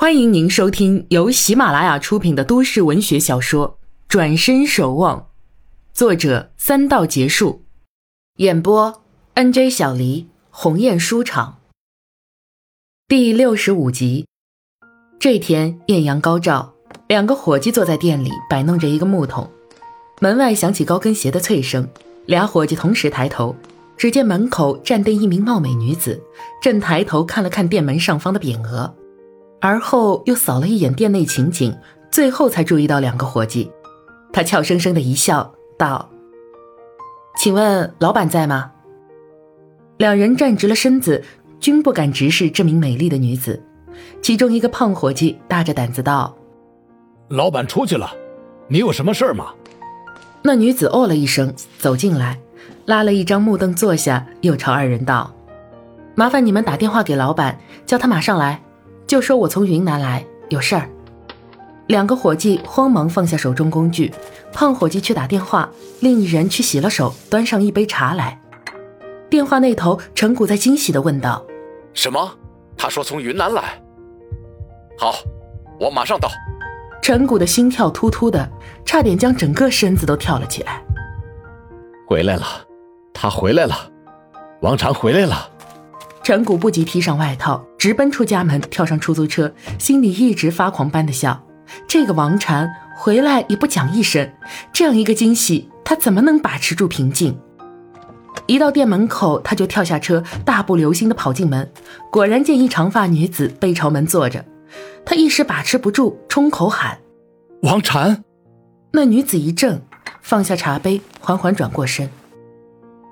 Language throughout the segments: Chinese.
欢迎您收听由喜马拉雅出品的都市文学小说《转身守望》，作者三道结束，演播 N J 小黎鸿雁书场。第六十五集。这天艳阳高照，两个伙计坐在店里摆弄着一个木桶，门外响起高跟鞋的脆声。俩伙计同时抬头，只见门口站定一名貌美女子，正抬头看了看店门上方的匾额。而后又扫了一眼店内情景，最后才注意到两个伙计。他俏生生的一笑，道：“请问老板在吗？”两人站直了身子，均不敢直视这名美丽的女子。其中一个胖伙计大着胆子道：“老板出去了，你有什么事吗？”那女子哦了一声，走进来，拉了一张木凳坐下，又朝二人道：“麻烦你们打电话给老板，叫他马上来。”就说我从云南来，有事儿。两个伙计慌忙放下手中工具，胖伙计去打电话，另一人去洗了手，端上一杯茶来。电话那头，陈谷在惊喜地问道：“什么？他说从云南来。好，我马上到。”陈谷的心跳突突的，差点将整个身子都跳了起来。回来了，他回来了，王禅回来了。陈谷不及披上外套，直奔出家门，跳上出租车，心里一直发狂般的笑。这个王禅回来也不讲一声，这样一个惊喜，他怎么能把持住平静？一到店门口，他就跳下车，大步流星的跑进门，果然见一长发女子背朝门坐着。他一时把持不住，冲口喊：“王禅！”那女子一怔，放下茶杯，缓缓转过身。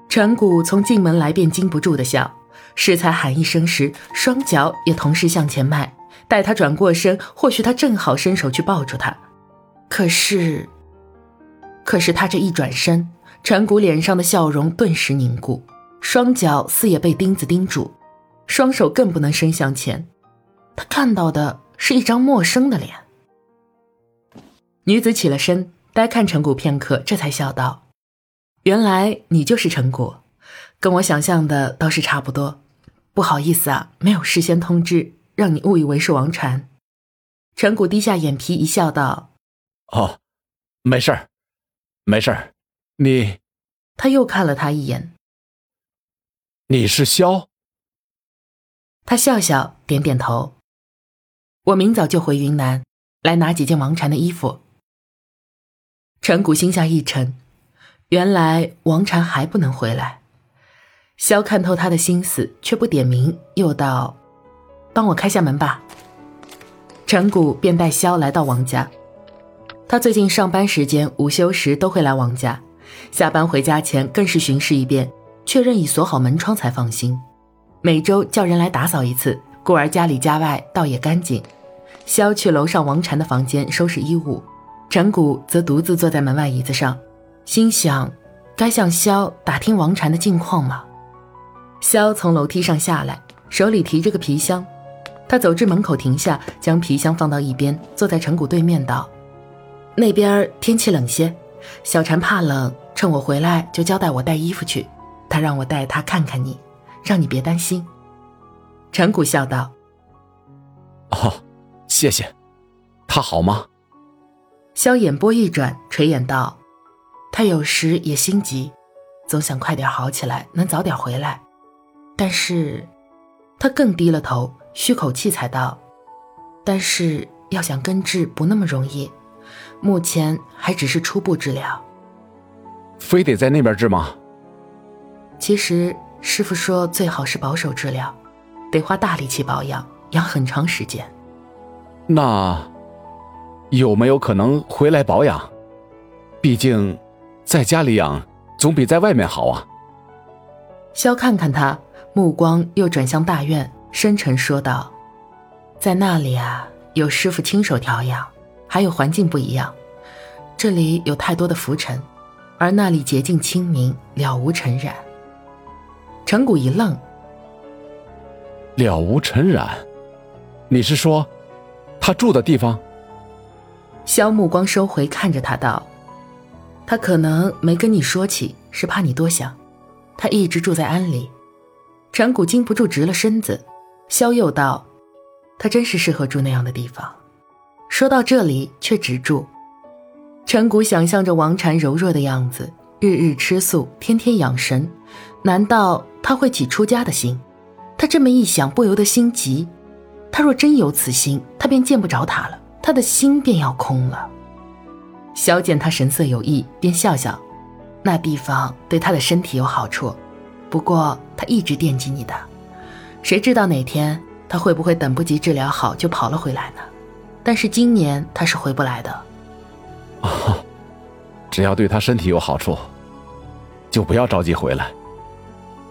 陈谷从进门来便禁不住的笑。适才喊一声时，双脚也同时向前迈。待他转过身，或许他正好伸手去抱住他。可是，可是他这一转身，陈谷脸上的笑容顿时凝固，双脚似也被钉子钉住，双手更不能伸向前。他看到的是一张陌生的脸。女子起了身，呆看陈谷片刻，这才笑道：“原来你就是陈谷，跟我想象的倒是差不多。”不好意思啊，没有事先通知，让你误以为是王禅。陈谷低下眼皮一笑，道：“哦，没事儿，没事儿。你……”他又看了他一眼。你是萧？他笑笑，点点头。我明早就回云南，来拿几件王禅的衣服。陈谷心下一沉，原来王禅还不能回来。萧看透他的心思，却不点名，又道：“帮我开下门吧。”陈谷便带萧来到王家。他最近上班时间、午休时都会来王家，下班回家前更是巡视一遍，确认已锁好门窗才放心。每周叫人来打扫一次，故而家里家外倒也干净。萧去楼上王禅的房间收拾衣物，陈谷则独自坐在门外椅子上，心想：该向萧打听王禅的近况吗？萧从楼梯上下来，手里提着个皮箱。他走至门口停下，将皮箱放到一边，坐在陈谷对面道：“那边天气冷些，小婵怕冷，趁我回来就交代我带衣服去。他让我带他看看你，让你别担心。”陈谷笑道：“哦，谢谢。他好吗？”萧眼波一转，垂眼道：“他有时也心急，总想快点好起来，能早点回来。”但是，他更低了头，吁口气才道：“但是要想根治不那么容易，目前还只是初步治疗。非得在那边治吗？其实师傅说最好是保守治疗，得花大力气保养，养很长时间。那有没有可能回来保养？毕竟在家里养总比在外面好啊。”肖看看他。目光又转向大院，深沉说道：“在那里啊，有师傅亲手调养，还有环境不一样。这里有太多的浮尘，而那里洁净清明，了无尘染。”陈谷一愣：“了无尘染？你是说，他住的地方？”萧目光收回，看着他道：“他可能没跟你说起，是怕你多想。他一直住在庵里。”陈谷禁不住直了身子，萧又道：“他真是适合住那样的地方。说到这里，却止住。陈谷想象着王禅柔弱的样子，日日吃素，天天养神，难道他会起出家的心？他这么一想，不由得心急。他若真有此心，他便见不着他了，他的心便要空了。萧见他神色有异，便笑笑：“那地方对他的身体有好处，不过他一直惦记你的，谁知道哪天他会不会等不及治疗好就跑了回来呢？但是今年他是回不来的。哦，只要对他身体有好处，就不要着急回来。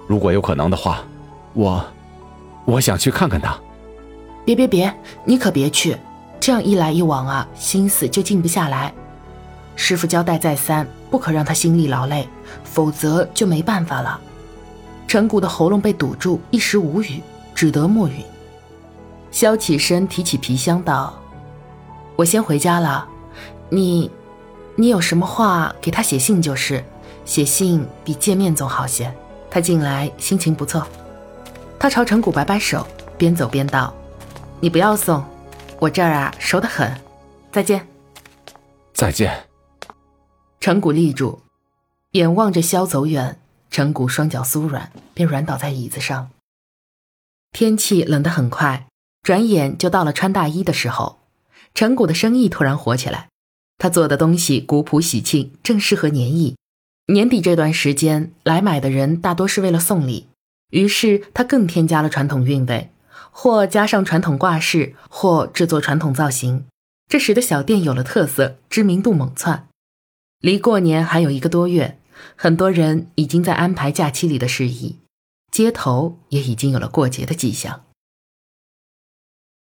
如果有可能的话，我，我想去看看他。”别别别，你可别去！这样一来一往啊，心思就静不下来。师傅交代再三，不可让他心力劳累，否则就没办法了。陈谷的喉咙被堵住，一时无语，只得默允。萧起身提起皮箱道：“我先回家了，你，你有什么话给他写信就是，写信比见面总好些。他近来心情不错。”他朝陈谷摆摆手，边走边道。你不要送，我这儿啊熟得很。再见。再见。陈谷立住，眼望着萧走远，陈谷双脚酥软，便软倒在椅子上。天气冷得很快，转眼就到了穿大衣的时候。陈谷的生意突然火起来，他做的东西古朴喜庆，正适合年意。年底这段时间来买的人大多是为了送礼，于是他更添加了传统韵味。或加上传统挂饰，或制作传统造型，这使得小店有了特色，知名度猛窜。离过年还有一个多月，很多人已经在安排假期里的事宜，街头也已经有了过节的迹象。